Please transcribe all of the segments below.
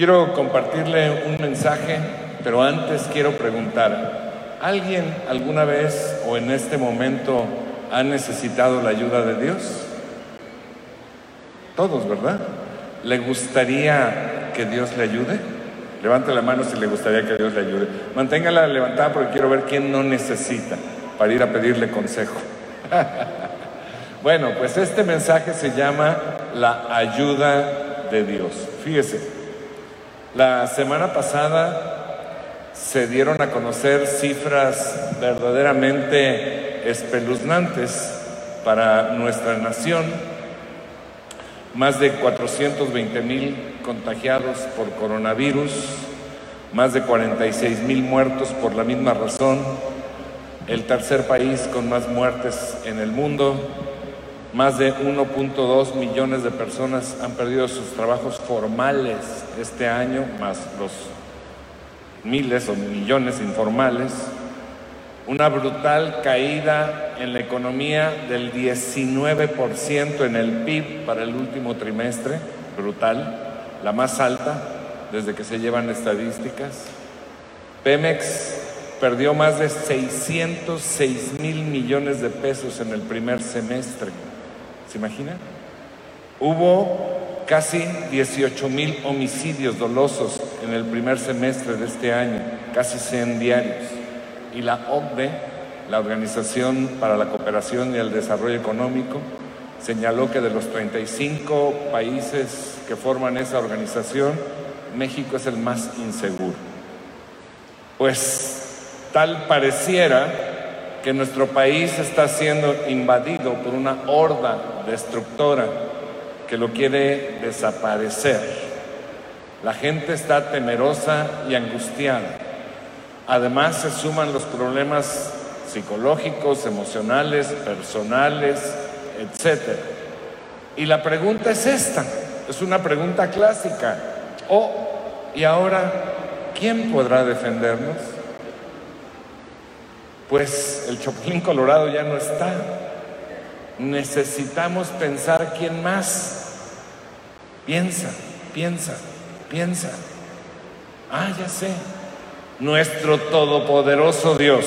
Quiero compartirle un mensaje, pero antes quiero preguntar, ¿alguien alguna vez o en este momento ha necesitado la ayuda de Dios? Todos, ¿verdad? ¿Le gustaría que Dios le ayude? Levante la mano si le gustaría que Dios le ayude. Manténgala levantada porque quiero ver quién no necesita para ir a pedirle consejo. bueno, pues este mensaje se llama la ayuda de Dios. Fíjese, la semana pasada se dieron a conocer cifras verdaderamente espeluznantes para nuestra nación. Más de 420 mil contagiados por coronavirus, más de 46 mil muertos por la misma razón, el tercer país con más muertes en el mundo, más de 1.2 millones de personas han perdido sus trabajos formales este año, más los miles o millones informales. Una brutal caída en la economía del 19% en el PIB para el último trimestre, brutal, la más alta desde que se llevan estadísticas. Pemex perdió más de 606 mil millones de pesos en el primer semestre. ¿Se imaginan? Hubo casi 18 mil homicidios dolosos en el primer semestre de este año, casi 100 diarios. Y la OCDE, la Organización para la Cooperación y el Desarrollo Económico, señaló que de los 35 países que forman esa organización, México es el más inseguro. Pues tal pareciera que nuestro país está siendo invadido por una horda destructora que lo quiere desaparecer. La gente está temerosa y angustiada. Además se suman los problemas psicológicos, emocionales, personales, etc. Y la pregunta es esta, es una pregunta clásica. Oh, ¿y ahora quién podrá defendernos? Pues el Chapulín Colorado ya no está. Necesitamos pensar quién más. Piensa, piensa, piensa. Ah, ya sé. Nuestro todopoderoso Dios.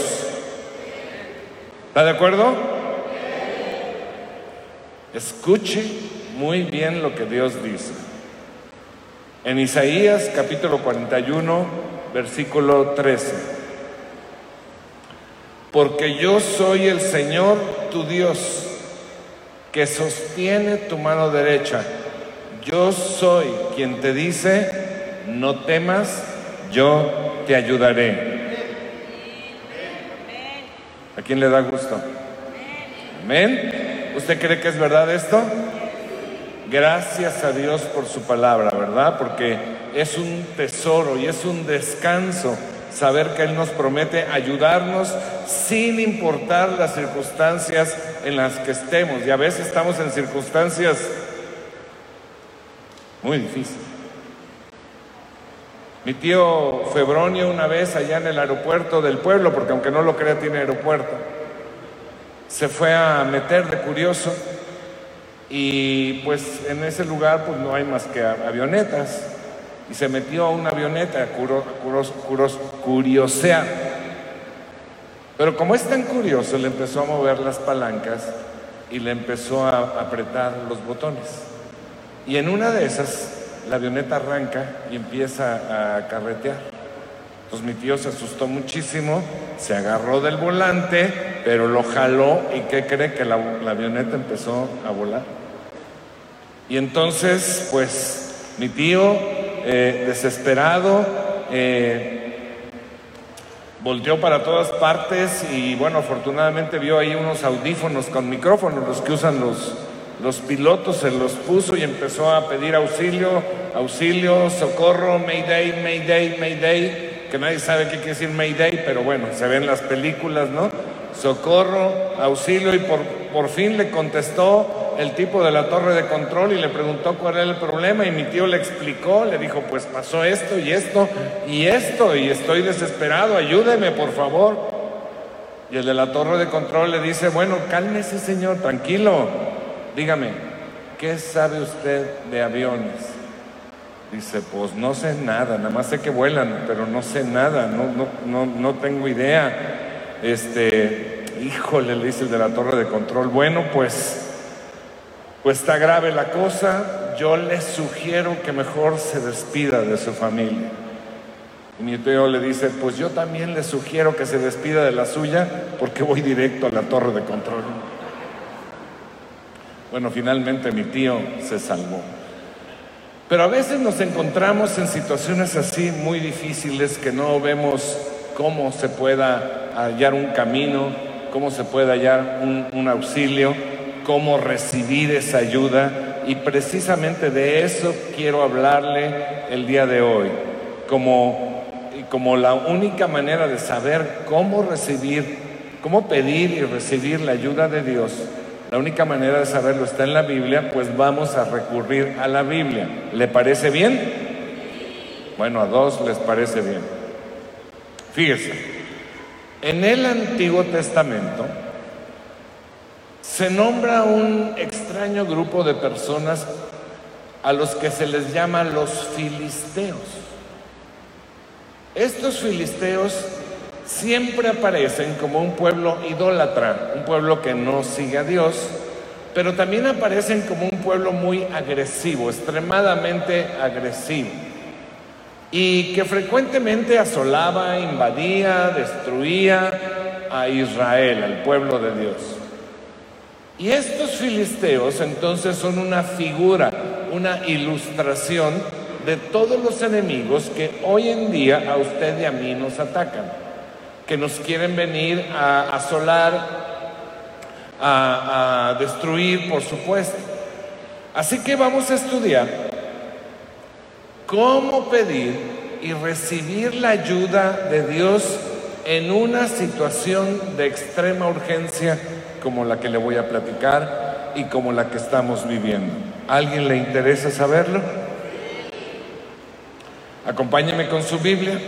¿Está de acuerdo? Escuche muy bien lo que Dios dice. En Isaías capítulo 41, versículo 13 porque yo soy el Señor tu Dios, que sostiene tu mano derecha. Yo soy quien te dice, no temas, yo te ayudaré. ¿A quién le da gusto? Amén. ¿Usted cree que es verdad esto? Gracias a Dios por su palabra, ¿verdad? Porque es un tesoro y es un descanso saber que Él nos promete ayudarnos sin importar las circunstancias en las que estemos. Y a veces estamos en circunstancias muy difíciles. Mi tío Febronio una vez allá en el aeropuerto del pueblo, porque aunque no lo crea tiene aeropuerto, se fue a meter de curioso y pues en ese lugar pues no hay más que avionetas y se metió a una avioneta a curiosear. Pero como es tan curioso, le empezó a mover las palancas y le empezó a apretar los botones. Y en una de esas, la avioneta arranca y empieza a carretear. Entonces mi tío se asustó muchísimo, se agarró del volante, pero lo jaló y ¿qué cree? Que la avioneta empezó a volar. Y entonces, pues, mi tío eh, desesperado, eh, volteó para todas partes y bueno, afortunadamente vio ahí unos audífonos con micrófonos, los que usan los, los pilotos, se los puso y empezó a pedir auxilio, auxilio, socorro, Mayday, Mayday, Mayday, que nadie sabe qué quiere decir Mayday, pero bueno, se ven las películas, ¿no? Socorro, auxilio y por, por fin le contestó el tipo de la torre de control y le preguntó cuál era el problema y mi tío le explicó, le dijo, pues pasó esto y esto y esto y estoy desesperado, ayúdeme por favor. Y el de la torre de control le dice, bueno, cálmese señor, tranquilo, dígame, ¿qué sabe usted de aviones? Dice, pues no sé nada, nada más sé que vuelan, pero no sé nada, no, no, no, no tengo idea. Este, híjole, le dice el de la torre de control, bueno, pues, pues está grave la cosa, yo le sugiero que mejor se despida de su familia. Y mi tío le dice, pues yo también le sugiero que se despida de la suya porque voy directo a la torre de control. Bueno, finalmente mi tío se salvó. Pero a veces nos encontramos en situaciones así muy difíciles que no vemos cómo se pueda hallar un camino, cómo se puede hallar un, un auxilio, cómo recibir esa ayuda. Y precisamente de eso quiero hablarle el día de hoy, como como la única manera de saber cómo recibir, cómo pedir y recibir la ayuda de Dios, la única manera de saberlo está en la Biblia, pues vamos a recurrir a la Biblia. ¿Le parece bien? Bueno, a dos les parece bien. Fíjese, en el Antiguo Testamento se nombra un extraño grupo de personas a los que se les llama los filisteos. Estos filisteos siempre aparecen como un pueblo idólatra, un pueblo que no sigue a Dios, pero también aparecen como un pueblo muy agresivo, extremadamente agresivo, y que frecuentemente asolaba, invadía, destruía a Israel, al pueblo de Dios. Y estos filisteos entonces son una figura, una ilustración de todos los enemigos que hoy en día a usted y a mí nos atacan, que nos quieren venir a asolar, a, a destruir, por supuesto. Así que vamos a estudiar cómo pedir y recibir la ayuda de Dios en una situación de extrema urgencia como la que le voy a platicar y como la que estamos viviendo. ¿Alguien le interesa saberlo? Acompáñeme con su Biblia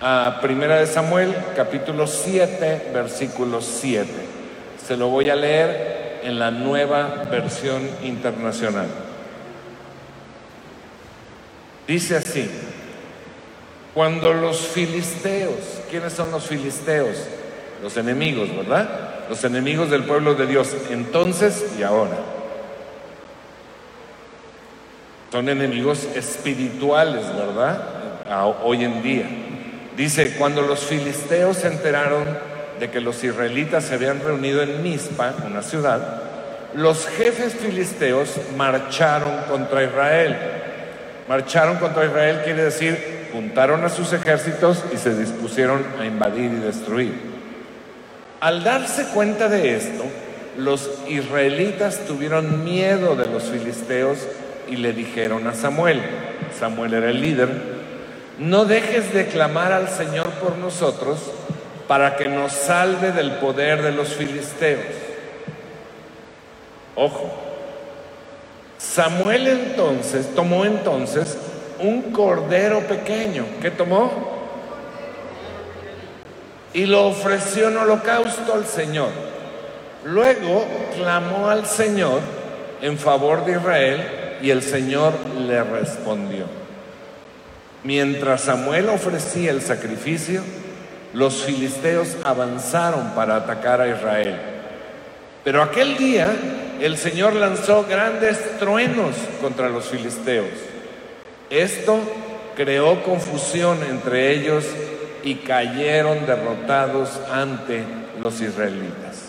a Primera de Samuel, capítulo 7, versículo 7. Se lo voy a leer en la nueva versión internacional. Dice así, cuando los filisteos, ¿quiénes son los filisteos? Los enemigos, ¿verdad? Los enemigos del pueblo de Dios, entonces y ahora. Son enemigos espirituales, ¿verdad? hoy en día. Dice, cuando los filisteos se enteraron de que los israelitas se habían reunido en Mizpa, una ciudad, los jefes filisteos marcharon contra Israel. Marcharon contra Israel quiere decir, juntaron a sus ejércitos y se dispusieron a invadir y destruir. Al darse cuenta de esto, los israelitas tuvieron miedo de los filisteos y le dijeron a Samuel, Samuel era el líder, no dejes de clamar al Señor por nosotros para que nos salve del poder de los filisteos. Ojo, Samuel entonces tomó entonces un cordero pequeño. ¿Qué tomó? Y lo ofreció en holocausto al Señor. Luego clamó al Señor en favor de Israel y el Señor le respondió. Mientras Samuel ofrecía el sacrificio, los filisteos avanzaron para atacar a Israel. Pero aquel día el Señor lanzó grandes truenos contra los filisteos. Esto creó confusión entre ellos y cayeron derrotados ante los israelitas.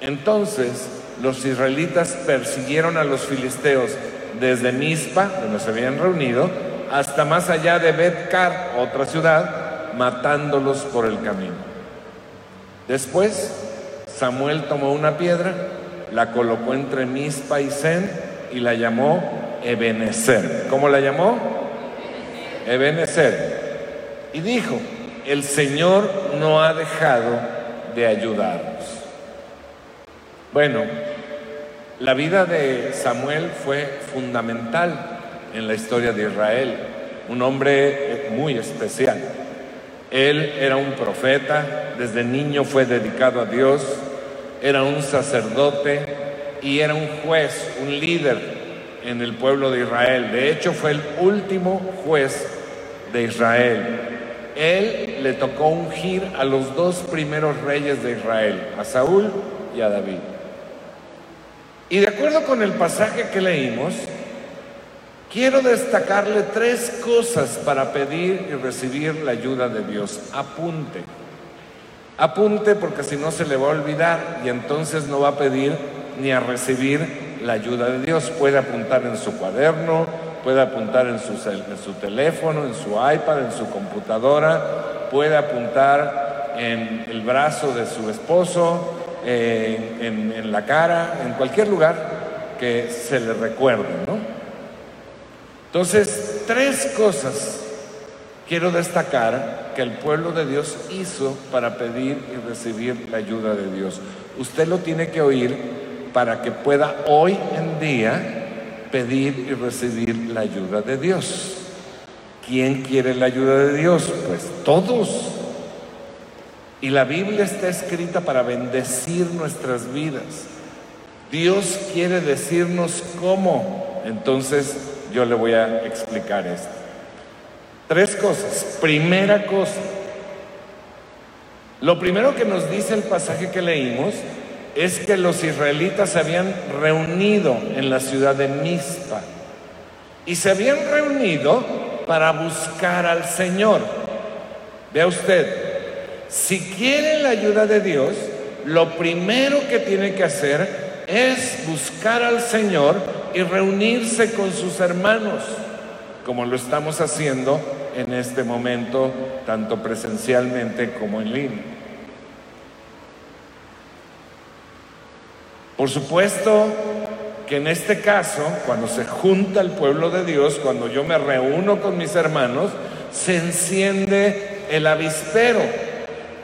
Entonces los israelitas persiguieron a los filisteos desde Mizpa, donde se habían reunido, hasta más allá de Betcar, otra ciudad, matándolos por el camino. Después, Samuel tomó una piedra, la colocó entre Mizpa y y la llamó Ebenezer. ¿Cómo la llamó? Ebenezer. Y dijo, el Señor no ha dejado de ayudarnos. Bueno, la vida de Samuel fue fundamental en la historia de Israel, un hombre muy especial. Él era un profeta, desde niño fue dedicado a Dios, era un sacerdote y era un juez, un líder en el pueblo de Israel. De hecho, fue el último juez de Israel. Él le tocó ungir a los dos primeros reyes de Israel, a Saúl y a David. Y de acuerdo con el pasaje que leímos, quiero destacarle tres cosas para pedir y recibir la ayuda de Dios. Apunte. Apunte porque si no se le va a olvidar y entonces no va a pedir ni a recibir la ayuda de Dios. Puede apuntar en su cuaderno, puede apuntar en su, teléfono, en su iPad, en su computadora, puede apuntar en el brazo de su esposo, en, en, la cara, en cualquier lugar que se le recuerde, ¿no? Entonces, tres cosas quiero destacar que el pueblo de Dios hizo para pedir y recibir la ayuda de Dios. Usted lo tiene que oír para que pueda hoy en día pedir y recibir la ayuda de Dios. ¿Quién quiere la ayuda de Dios? Pues todos. Y la Biblia está escrita para bendecir nuestras vidas. Dios quiere decirnos cómo. Entonces yo le voy a explicar esto. Tres cosas. Primera cosa. Lo primero que nos dice el pasaje que leímos es que los israelitas se habían reunido en la ciudad de Mizpa y se habían reunido para buscar al Señor. Vea usted, si quiere la ayuda de Dios, lo primero que tiene que hacer es buscar al Señor y reunirse con sus hermanos, como lo estamos haciendo en este momento, tanto presencialmente como en línea. Por supuesto que en este caso, cuando se junta el pueblo de Dios, cuando yo me reúno con mis hermanos, se enciende el avispero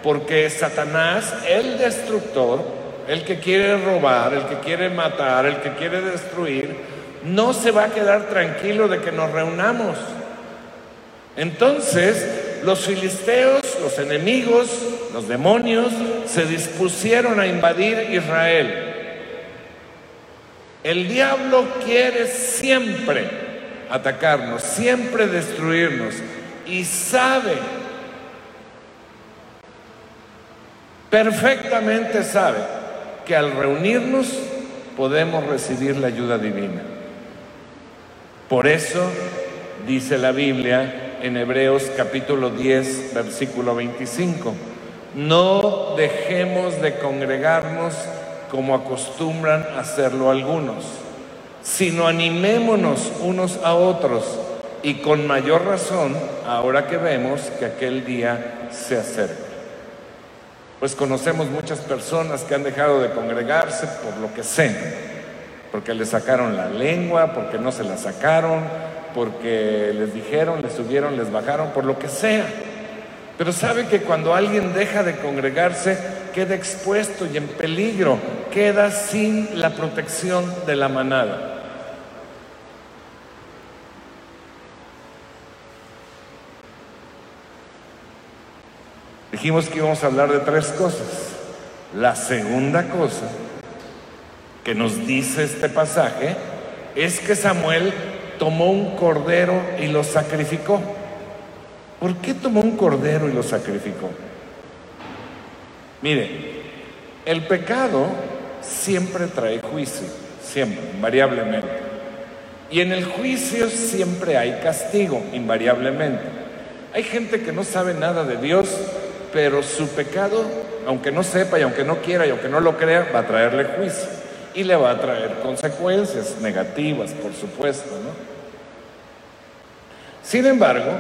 porque Satanás, el destructor, el que quiere robar, el que quiere matar, el que quiere destruir, no se va a quedar tranquilo de que nos reunamos. Entonces, los filisteos, los enemigos, los demonios, se dispusieron a invadir Israel. El diablo quiere siempre atacarnos, siempre destruirnos y sabe perfectamente sabe que al reunirnos podemos recibir la ayuda divina. Por eso dice la Biblia en Hebreos capítulo 10, versículo 25, no dejemos de congregarnos como acostumbran hacerlo algunos, sino animémonos unos a otros y con mayor razón ahora que vemos que aquel día se acerca. Pues conocemos muchas personas que han dejado de congregarse por lo que sea, porque le sacaron la lengua, porque no se la sacaron, porque les dijeron, les subieron, les bajaron, por lo que sea. Pero sabe que cuando alguien deja de congregarse, queda expuesto y en peligro, queda sin la protección de la manada. Dijimos que íbamos a hablar de tres cosas. La segunda cosa que nos dice este pasaje es que Samuel tomó un cordero y lo sacrificó. ¿Por qué tomó un cordero y lo sacrificó? Mire, el pecado siempre trae juicio, siempre, invariablemente. Y en el juicio siempre hay castigo, invariablemente. Hay gente que no sabe nada de Dios pero su pecado, aunque no sepa y aunque no quiera y aunque no lo crea, va a traerle juicio y le va a traer consecuencias negativas, por supuesto, ¿no? Sin embargo,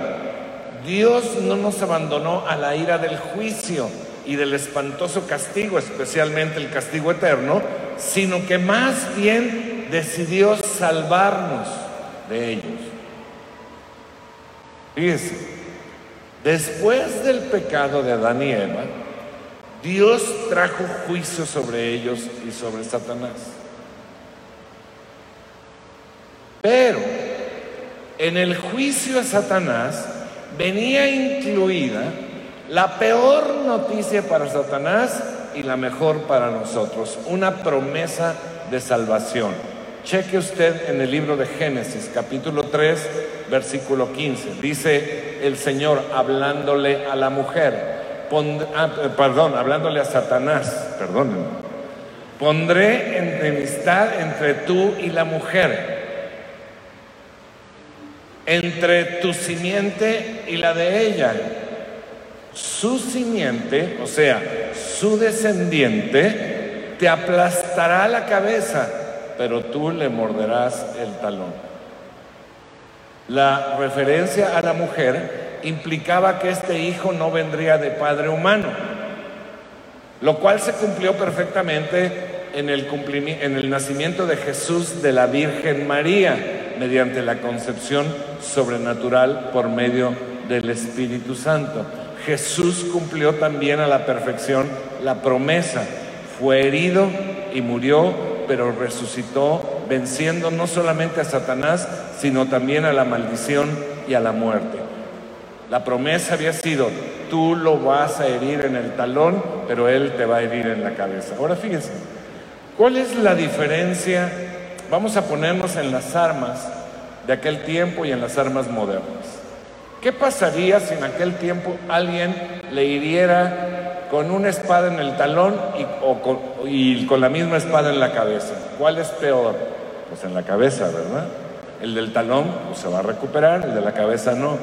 Dios no nos abandonó a la ira del juicio y del espantoso castigo, especialmente el castigo eterno, sino que más bien decidió salvarnos de ellos. Fíjese, Después del pecado de Adán y Eva, Dios trajo juicio sobre ellos y sobre Satanás. Pero en el juicio a Satanás venía incluida la peor noticia para Satanás y la mejor para nosotros, una promesa de salvación. Cheque usted en el libro de Génesis, capítulo 3, versículo 15. Dice el Señor hablándole a la mujer, ah, perdón, hablándole a Satanás, perdónenme. Pondré enemistad entre tú y la mujer, entre tu simiente y la de ella. Su simiente, o sea, su descendiente, te aplastará la cabeza pero tú le morderás el talón. La referencia a la mujer implicaba que este hijo no vendría de padre humano, lo cual se cumplió perfectamente en el, en el nacimiento de Jesús de la Virgen María, mediante la concepción sobrenatural por medio del Espíritu Santo. Jesús cumplió también a la perfección la promesa, fue herido y murió pero resucitó venciendo no solamente a Satanás, sino también a la maldición y a la muerte. La promesa había sido, tú lo vas a herir en el talón, pero él te va a herir en la cabeza. Ahora fíjense, ¿cuál es la diferencia? Vamos a ponernos en las armas de aquel tiempo y en las armas modernas. ¿Qué pasaría si en aquel tiempo alguien le hiriera con una espada en el talón y, con, la misma espada en la cabeza. ¿Cuál es peor? Pues en la cabeza, ¿verdad? El del talón pues, se va a recuperar, el de la cabeza no.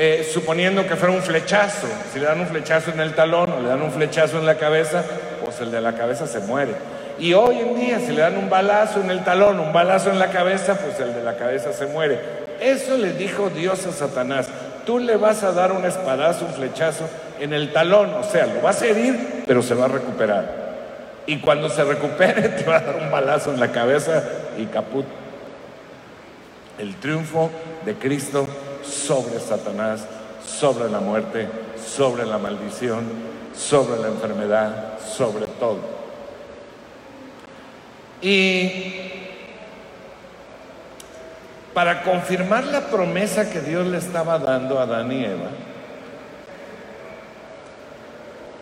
Eh, suponiendo que fuera un flechazo, si le dan un flechazo en el talón o le dan un flechazo en la cabeza, pues el de la cabeza se muere. Y hoy en día, si le dan un balazo en el talón, un balazo en la cabeza, pues el de la cabeza se muere. Eso le dijo Dios a Satanás. Tú le vas a dar un espadazo, un flechazo en el talón, o sea, lo vas a herir, pero se va a recuperar. Y cuando se recupere te va a dar un balazo en la cabeza y caput. El triunfo de Cristo sobre Satanás, sobre la muerte, sobre la maldición, sobre la enfermedad, sobre todo. Y para confirmar la promesa que Dios le estaba dando a Adán y Eva,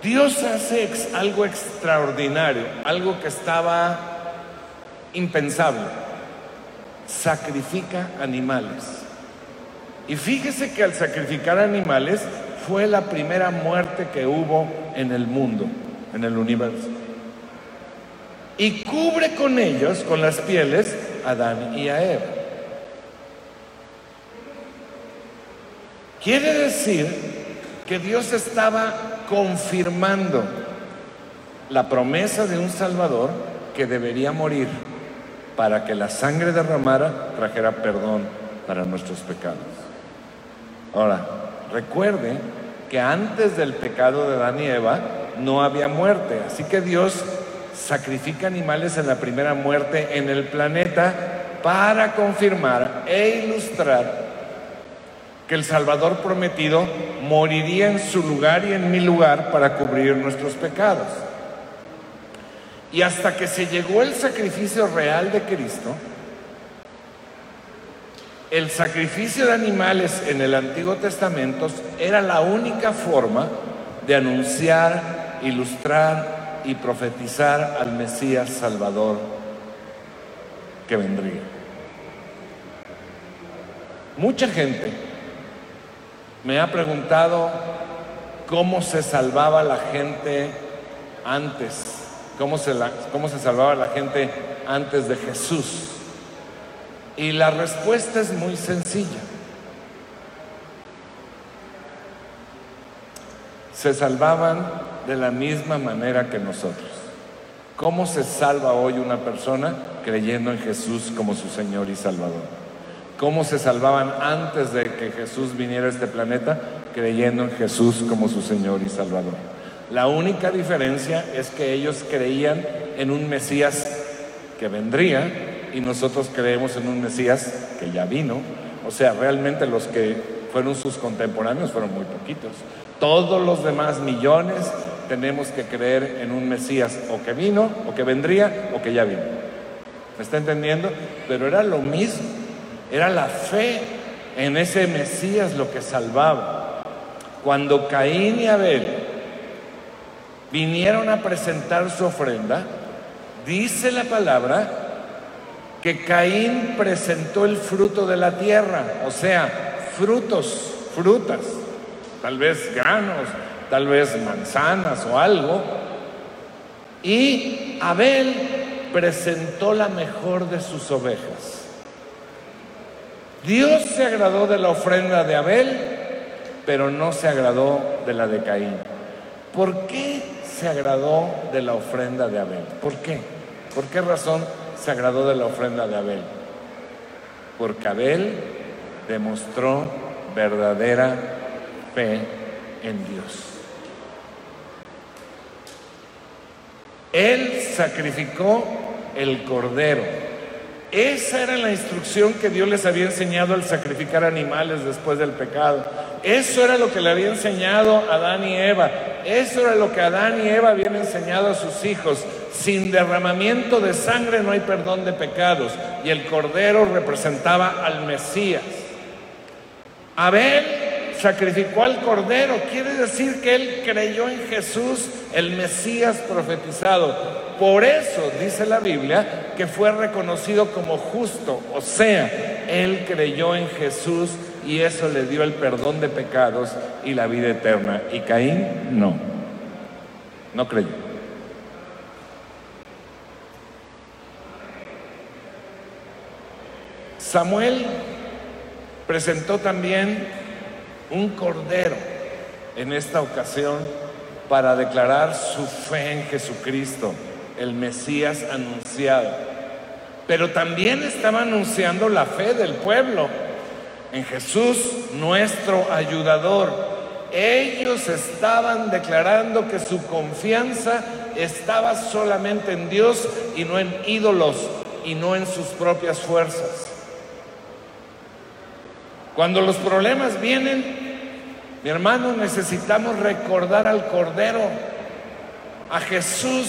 Dios hace algo extraordinario, algo que estaba impensable. Sacrifica animales. Y fíjese que al sacrificar animales fue la primera muerte que hubo en el mundo, en el universo. Y cubre con ellos, con las pieles, a Adán y a Eva. Quiere decir que Dios estaba confirmando la promesa de un Salvador que debería morir para que la sangre derramara trajera perdón para nuestros pecados. Ahora, recuerde que antes del pecado de Adán y Eva no había muerte, así que Dios sacrifica animales en la primera muerte en el planeta para confirmar e ilustrar que el Salvador prometido moriría en su lugar y en mi lugar para cubrir nuestros pecados. Y hasta que se llegó el sacrificio real de Cristo, el sacrificio de animales en el Antiguo Testamento era la única forma de anunciar, ilustrar y profetizar al Mesías Salvador que vendría. Mucha gente me ha preguntado cómo se salvaba la gente antes, cómo se, cómo se salvaba la gente antes de Jesús. Y la respuesta es muy sencilla. Se salvaban de la misma manera que nosotros. ¿Cómo se salva hoy una persona creyendo en Jesús como su Señor y Salvador? cómo se salvaban antes de que Jesús viniera a este planeta, creyendo en Jesús como su Señor y Salvador. La única diferencia es que ellos creían en un Mesías que vendría y nosotros creemos en un Mesías que ya vino. O sea, realmente los que fueron sus contemporáneos fueron muy poquitos. Todos los demás millones tenemos que creer en un Mesías o que vino, o que vendría, o que ya vino. ¿Me está entendiendo? Pero era lo mismo. Era la fe en ese Mesías lo que salvaba. Cuando Caín y Abel vinieron a presentar su ofrenda, dice la palabra que Caín presentó el fruto de la tierra, o sea, frutos, frutas, tal vez granos, tal vez manzanas o algo, y Abel presentó la mejor de sus ovejas. Dios se agradó de la ofrenda de Abel, pero no se agradó de la de Caín. ¿Por qué se agradó de la ofrenda de Abel? ¿Por qué? ¿Por qué razón se agradó de la ofrenda de Abel? Porque Abel demostró verdadera fe en Dios. Él sacrificó el cordero. Esa era la instrucción que Dios les había enseñado al sacrificar animales después del pecado. Eso era lo que le había enseñado a Adán y Eva. Eso era lo que Adán y Eva habían enseñado a sus hijos. Sin derramamiento de sangre no hay perdón de pecados. Y el cordero representaba al Mesías. Abel sacrificó al cordero. Quiere decir que él creyó en Jesús, el Mesías profetizado. Por eso dice la Biblia que fue reconocido como justo. O sea, él creyó en Jesús y eso le dio el perdón de pecados y la vida eterna. Y Caín no, no creyó. Samuel presentó también un cordero en esta ocasión para declarar su fe en Jesucristo, el Mesías anunciado. Pero también estaba anunciando la fe del pueblo en Jesús, nuestro ayudador. Ellos estaban declarando que su confianza estaba solamente en Dios y no en ídolos y no en sus propias fuerzas. Cuando los problemas vienen, mi hermano, necesitamos recordar al Cordero, a Jesús,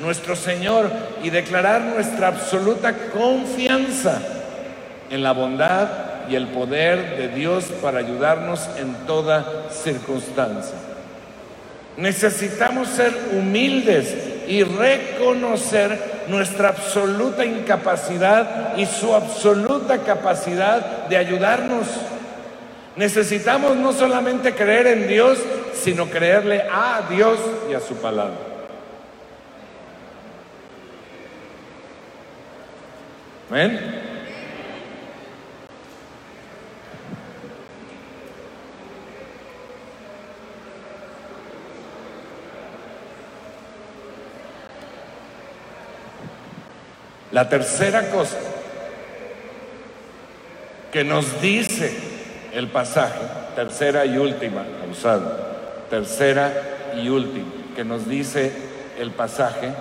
nuestro Señor, y declarar nuestra absoluta confianza en la bondad y el poder de Dios para ayudarnos en toda circunstancia. Necesitamos ser humildes y reconocer nuestra absoluta incapacidad y su absoluta capacidad de ayudarnos. Necesitamos no solamente creer en Dios, sino creerle a Dios y a su palabra. La tercera cosa que nos dice el pasaje, tercera y última, usado, tercera y última, que nos dice el pasaje,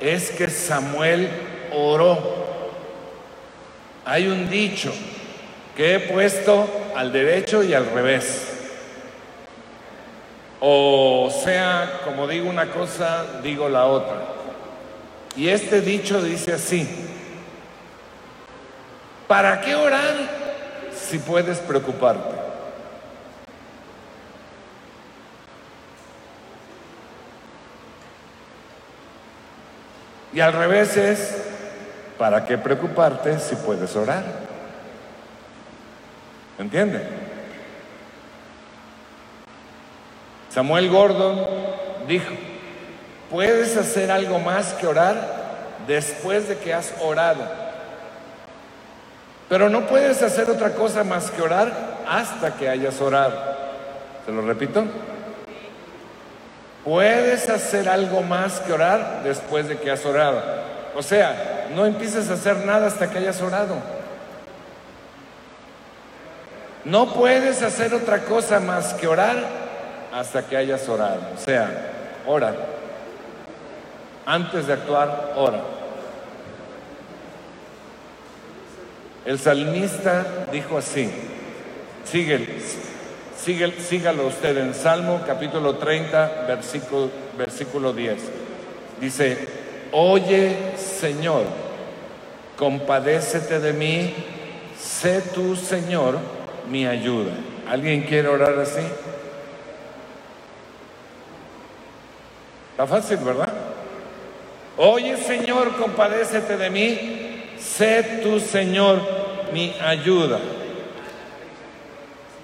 es que Samuel oró. Hay un dicho que he puesto al derecho y al revés. O sea, como digo una cosa, digo la otra. Y este dicho dice así, ¿para qué orar si puedes preocuparte? Y al revés es, ¿para qué preocuparte si puedes orar? ¿Entiende? Samuel Gordon dijo, Puedes hacer algo más que orar después de que has orado. Pero no puedes hacer otra cosa más que orar hasta que hayas orado. ¿Se lo repito? Puedes hacer algo más que orar después de que has orado. O sea, no empieces a hacer nada hasta que hayas orado. No puedes hacer otra cosa más que orar hasta que hayas orado. O sea, ora. Antes de actuar, ora. El salmista dijo así, sigue, sigue, sígalo usted en Salmo capítulo 30, versículo, versículo 10. Dice, oye Señor, compadécete de mí, sé tú Señor mi ayuda. ¿Alguien quiere orar así? Está fácil, ¿verdad? Oye Señor, compadécete de mí, sé tu Señor mi ayuda.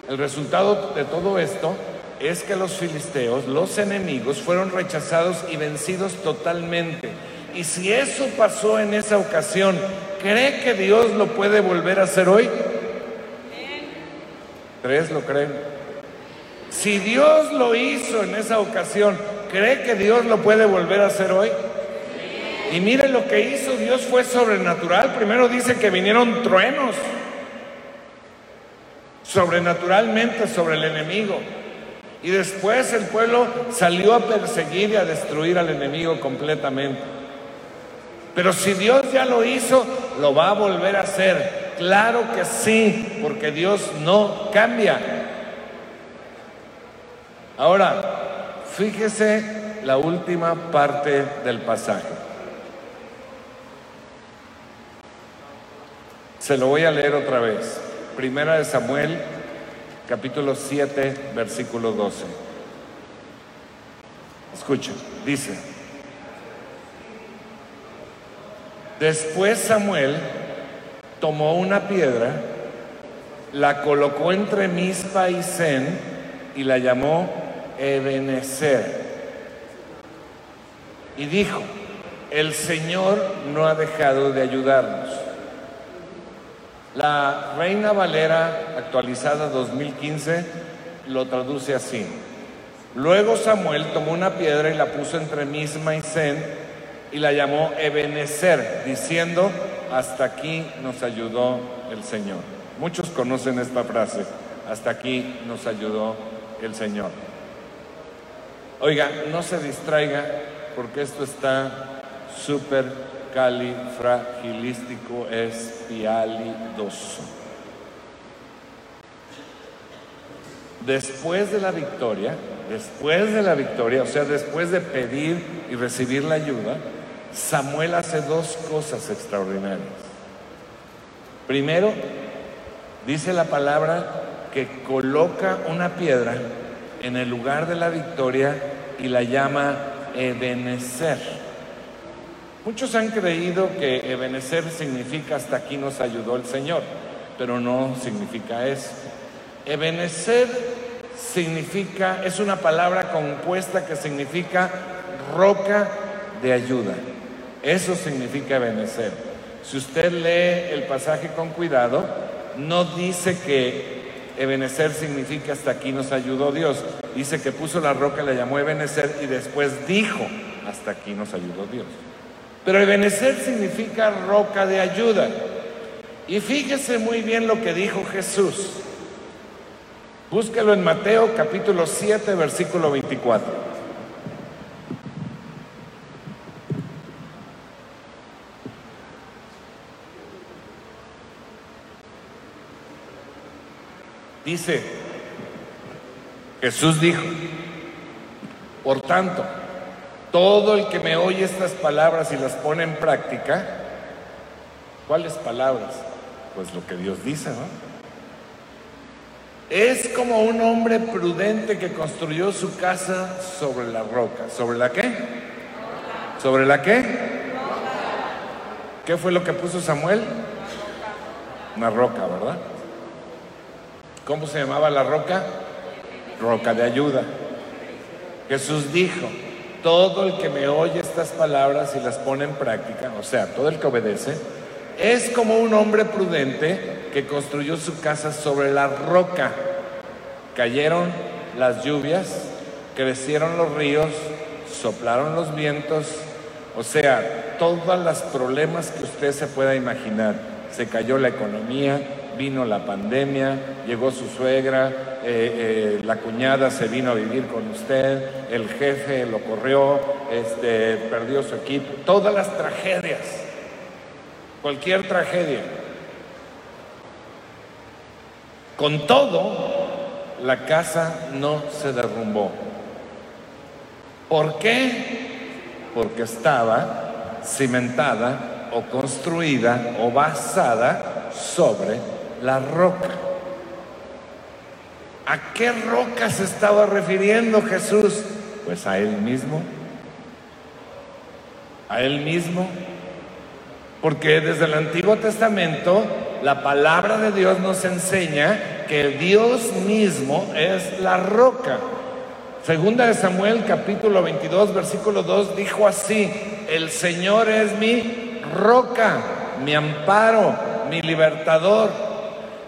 El resultado de todo esto es que los filisteos, los enemigos, fueron rechazados y vencidos totalmente. Y si eso pasó en esa ocasión, ¿cree que Dios lo puede volver a hacer hoy? ¿Tres lo creen? Si Dios lo hizo en esa ocasión, ¿cree que Dios lo puede volver a hacer hoy? Y mire lo que hizo Dios fue sobrenatural. Primero dice que vinieron truenos sobrenaturalmente sobre el enemigo. Y después el pueblo salió a perseguir y a destruir al enemigo completamente. Pero si Dios ya lo hizo, lo va a volver a hacer. Claro que sí, porque Dios no cambia. Ahora, fíjese la última parte del pasaje. Se lo voy a leer otra vez. Primera de Samuel, capítulo 7, versículo 12. Escucha, dice, después Samuel tomó una piedra, la colocó entre Mispa y Zen y la llamó Ebenezer. Y dijo, el Señor no ha dejado de ayudarnos. La Reina Valera actualizada 2015 lo traduce así. Luego Samuel tomó una piedra y la puso entre Misma y Zen y la llamó Ebenezer, diciendo, hasta aquí nos ayudó el Señor. Muchos conocen esta frase, hasta aquí nos ayudó el Señor. Oiga, no se distraiga porque esto está súper califragilístico espialidoso. Después de la victoria, después de la victoria, o sea, después de pedir y recibir la ayuda, Samuel hace dos cosas extraordinarias. Primero, dice la palabra que coloca una piedra en el lugar de la victoria y la llama Ebenezer. Muchos han creído que Ebenezer significa hasta aquí nos ayudó el Señor, pero no significa eso. Ebenezer significa, es una palabra compuesta que significa roca de ayuda. Eso significa Ebenezer. Si usted lee el pasaje con cuidado, no dice que Ebenezer significa hasta aquí nos ayudó Dios. Dice que puso la roca, le llamó Ebenezer y después dijo hasta aquí nos ayudó Dios. Pero Ebenezer significa roca de ayuda. Y fíjese muy bien lo que dijo Jesús. Búsquelo en Mateo capítulo 7, versículo 24. Dice, Jesús dijo, por tanto, todo el que me oye estas palabras y las pone en práctica, ¿cuáles palabras? Pues lo que Dios dice, ¿no? Es como un hombre prudente que construyó su casa sobre la roca. ¿Sobre la qué? ¿Sobre la qué? ¿Qué fue lo que puso Samuel? Una roca, ¿verdad? ¿Cómo se llamaba la roca? Roca de ayuda. Jesús dijo, todo el que me oye estas palabras y las pone en práctica, o sea, todo el que obedece, es como un hombre prudente que construyó su casa sobre la roca. Cayeron las lluvias, crecieron los ríos, soplaron los vientos, o sea, todos los problemas que usted se pueda imaginar. Se cayó la economía, vino la pandemia, llegó su suegra, eh, eh, la cuñada se vino a vivir con usted, el jefe lo corrió, este, perdió su equipo, todas las tragedias, cualquier tragedia. Con todo, la casa no se derrumbó. ¿Por qué? Porque estaba cimentada o construida o basada sobre la roca. ¿A qué roca se estaba refiriendo Jesús? Pues a Él mismo. A Él mismo. Porque desde el Antiguo Testamento la palabra de Dios nos enseña que Dios mismo es la roca. Segunda de Samuel capítulo 22 versículo 2 dijo así, el Señor es mi roca, mi amparo, mi libertador.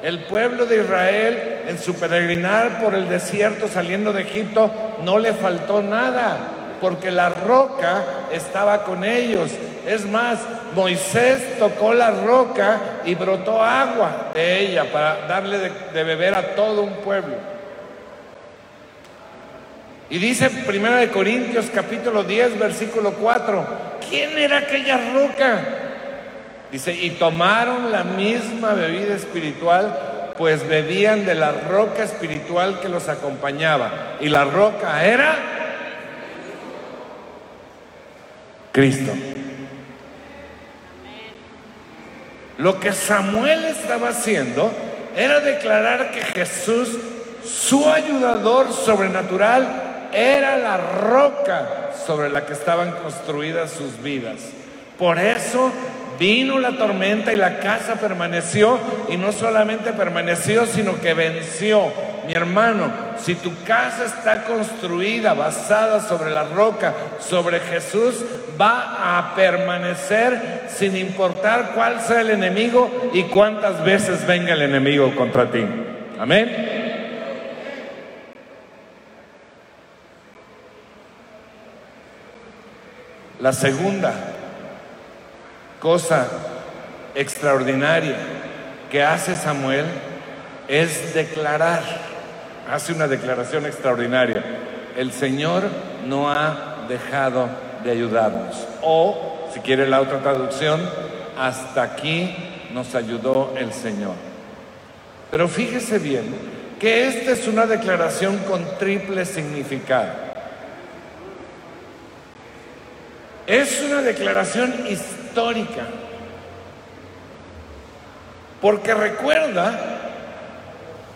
El pueblo de Israel en su peregrinar por el desierto saliendo de Egipto no le faltó nada, porque la roca estaba con ellos. Es más, Moisés tocó la roca y brotó agua de ella para darle de, beber a todo un pueblo. Y dice Primera de Corintios capítulo 10 versículo 4, ¿quién era aquella roca? Dice, y tomaron la misma bebida espiritual, pues bebían de la roca espiritual que los acompañaba. Y la roca era Cristo. Lo que Samuel estaba haciendo era declarar que Jesús, su ayudador sobrenatural, era la roca sobre la que estaban construidas sus vidas. Por eso Vino la tormenta y la casa permaneció y no solamente permaneció, sino que venció. Mi hermano, si tu casa está construida, basada sobre la roca, sobre Jesús, va a permanecer sin importar cuál sea el enemigo y cuántas veces venga el enemigo contra ti. Amén. La segunda cosa extraordinaria que hace Samuel es declarar, hace una declaración extraordinaria, el Señor no ha dejado de ayudarnos. O, si quiere la otra traducción, hasta aquí nos ayudó el Señor. Pero fíjese bien que esta es una declaración con triple significado. Es una declaración histórica. Porque recuerda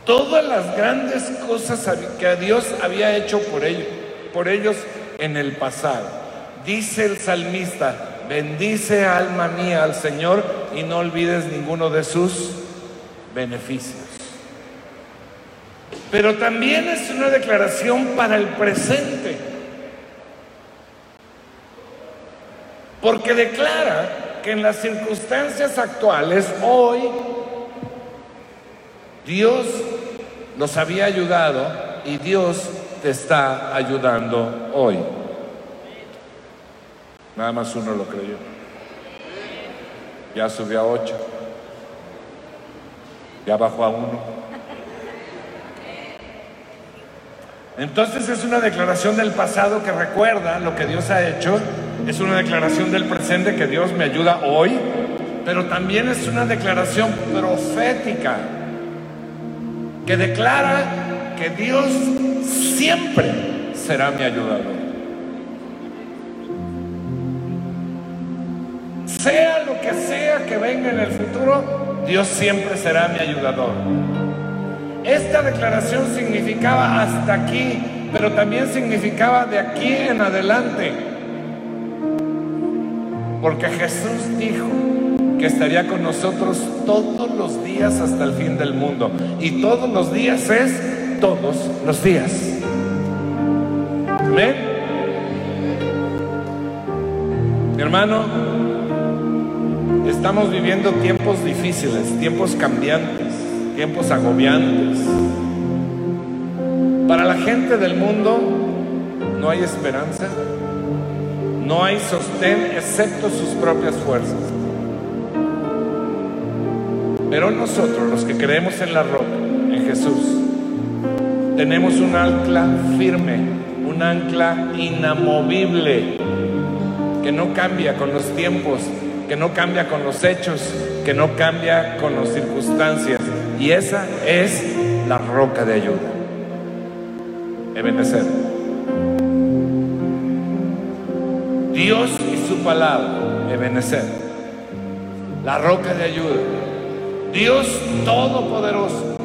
todas las grandes cosas que Dios había hecho por ellos, por ellos en el pasado. Dice el salmista, bendice alma mía al Señor y no olvides ninguno de sus beneficios. Pero también es una declaración para el presente. Porque declara que en las circunstancias actuales, hoy, Dios nos había ayudado y Dios te está ayudando hoy. Nada más uno lo creyó. Ya subió a ocho. Ya bajó a uno. Entonces es una declaración del pasado que recuerda lo que Dios ha hecho es una declaración del presente que Dios me ayuda hoy, pero también es una declaración profética que declara que Dios siempre será mi ayudador. Sea lo que sea que venga en el futuro, Dios siempre será mi ayudador. Esta declaración significaba hasta aquí, pero también significaba de aquí en adelante. Porque Jesús dijo que estaría con nosotros todos los días hasta el fin del mundo. Y todos los días es todos los días. Amén. Hermano, estamos viviendo tiempos difíciles, tiempos cambiantes, tiempos agobiantes. Para la gente del mundo no hay esperanza. No hay sostén excepto sus propias fuerzas. Pero nosotros, los que creemos en la roca, en Jesús, tenemos un ancla firme, un ancla inamovible, que no cambia con los tiempos, que no cambia con los hechos, que no cambia con las circunstancias. Y esa es la roca de ayuda. Ebenezer. Dios y su palabra, Ebenezer, la roca de ayuda, Dios todopoderoso,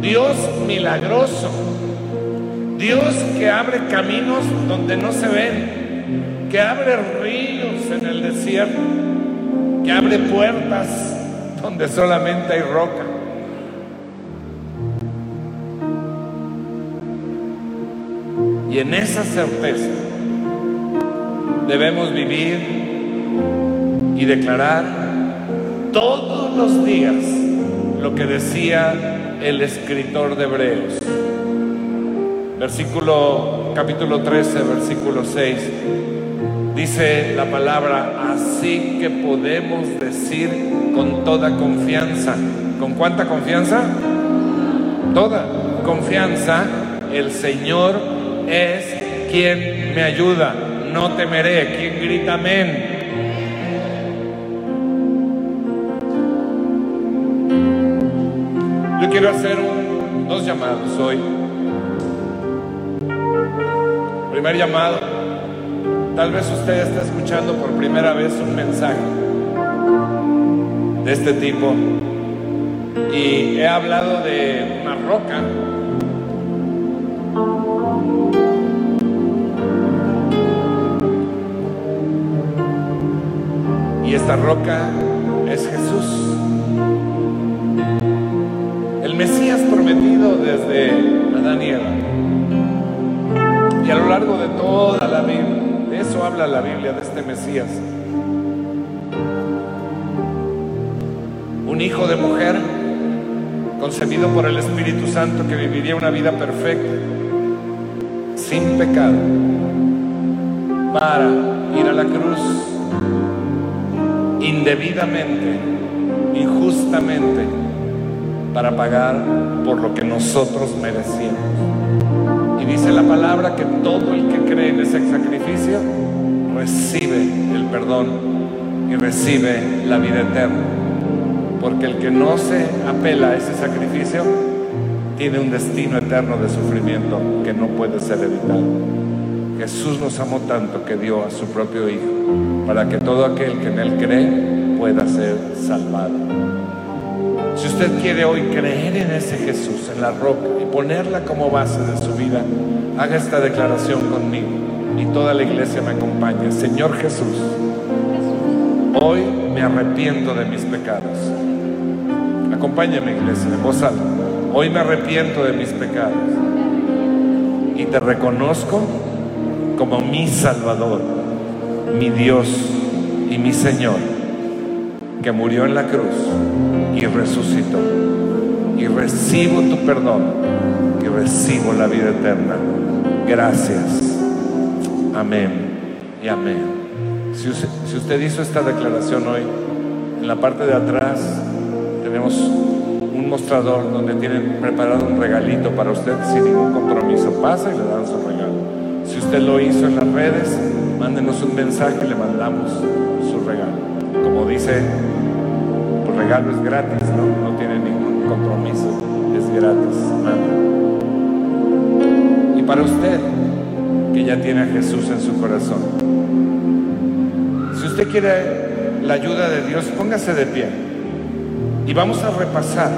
Dios milagroso, Dios que abre caminos donde no se ven, que abre ríos en el desierto, que abre puertas donde solamente hay roca. Y en esa certeza debemos vivir y declarar todos los días lo que decía el escritor de Hebreos. Versículo capítulo 13, versículo 6. Dice la palabra, así que podemos decir con toda confianza. ¿Con cuánta confianza? Toda confianza, el Señor es quien me ayuda. No temeré. ¿Quién grita amén? Yo quiero hacer dos llamados hoy. Primer llamado, tal vez usted está escuchando por primera vez un mensaje de este tipo y he hablado de una roca y esta roca es Jesús. El Mesías prometido desde Adán y Eva. Y a lo largo de toda la Biblia, de eso habla la Biblia, de este Mesías. Un hijo de mujer concebido por el Espíritu Santo que viviría una vida perfecta, sin pecado, para ir a la cruz indebidamente, injustamente, para pagar por lo que nosotros merecíamos. Y dice la palabra que todo el que cree en ese sacrificio recibe el perdón y recibe la vida eterna. Porque el que no se apela a ese sacrificio tiene un destino eterno de sufrimiento que no puede ser evitado. Jesús nos amó tanto que dio a su propio Hijo para que todo aquel que en Él cree pueda ser salvado. Si usted quiere hoy creer en ese Jesús, en la roca, y ponerla como base de su vida, haga esta declaración conmigo y toda la iglesia me acompaña. Señor Jesús, hoy me arrepiento de mis pecados. Acompáñame iglesia, en voz alta. Hoy me arrepiento de mis pecados y te reconozco como mi Salvador, mi Dios y mi Señor, que murió en la cruz y resucitó. Y recibo tu perdón y recibo la vida eterna. Gracias. Amén y amén. Si usted, hizo esta declaración hoy, en la parte de atrás tenemos un mostrador donde tienen preparado un regalito para usted sin ningún compromiso. Pasa y le dan su regalo. Usted lo hizo en las redes, mándenos un mensaje y le mandamos su regalo. Como dice, el regalo es gratis, ¿no? No tiene ningún compromiso, es gratis. Y para usted, que ya tiene a Jesús en su corazón, si usted quiere la ayuda de Dios, póngase de pie. Y vamos a repasar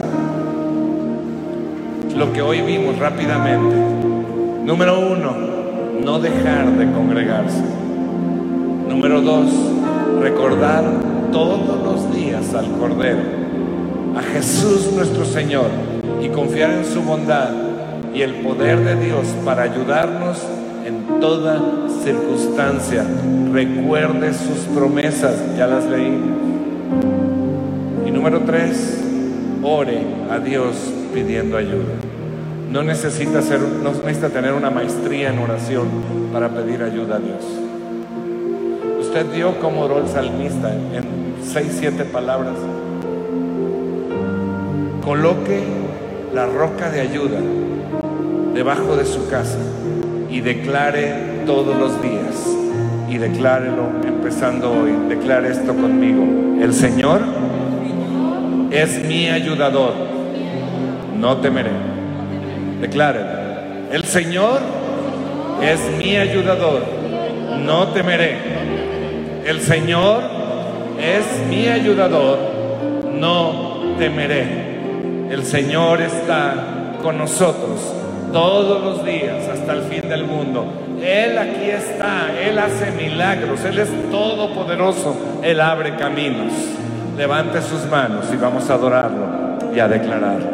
lo que hoy vimos rápidamente. Número uno, no dejar de congregarse. Número dos, recordar todos los días al Cordero, a Jesús nuestro Señor y confiar en su bondad y el poder de Dios para ayudarnos en toda circunstancia. Recuerde sus promesas, ya las leí. Y número tres, ore a Dios pidiendo ayuda. No necesita, ser, no necesita tener una maestría en oración para pedir ayuda a Dios. Usted vio cómo oró el salmista en seis, siete palabras. Coloque la roca de ayuda debajo de su casa y declare todos los días. Y declárelo empezando hoy. Declare esto conmigo. El Señor es mi ayudador. No temeré. Declárelo. El Señor es mi ayudador. No temeré. El Señor es mi ayudador. No temeré. El Señor está con nosotros todos los días hasta el fin del mundo. Él aquí está, Él hace milagros, Él es todopoderoso, Él abre caminos. Levante sus manos y vamos a adorarlo y a declararlo.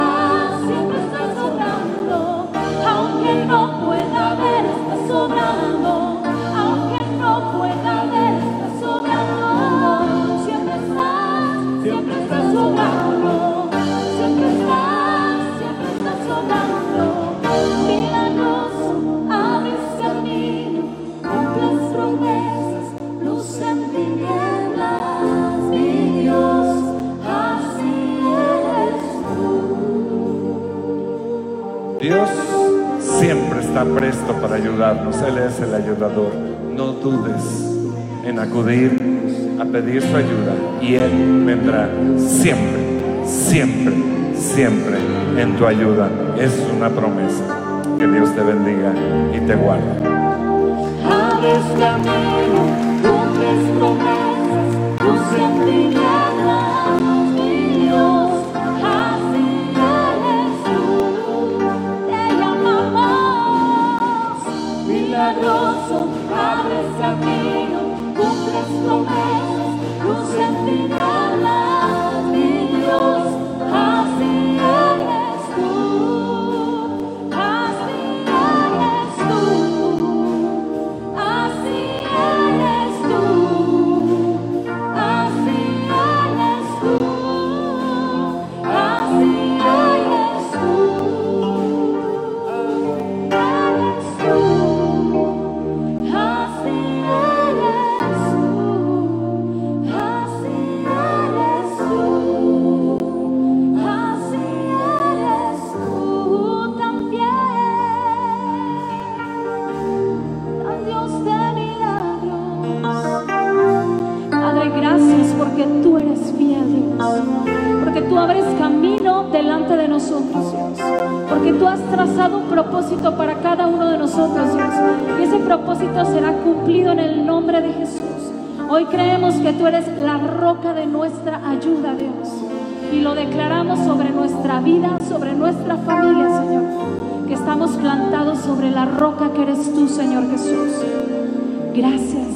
está presto para ayudarnos. Él es el ayudador. No dudes en acudir a pedir su ayuda y Él vendrá siempre, siempre, siempre en tu ayuda. Es una promesa. Que Dios te bendiga y te guarde. no matter. la roca que eres tú, Señor Jesús. Gracias.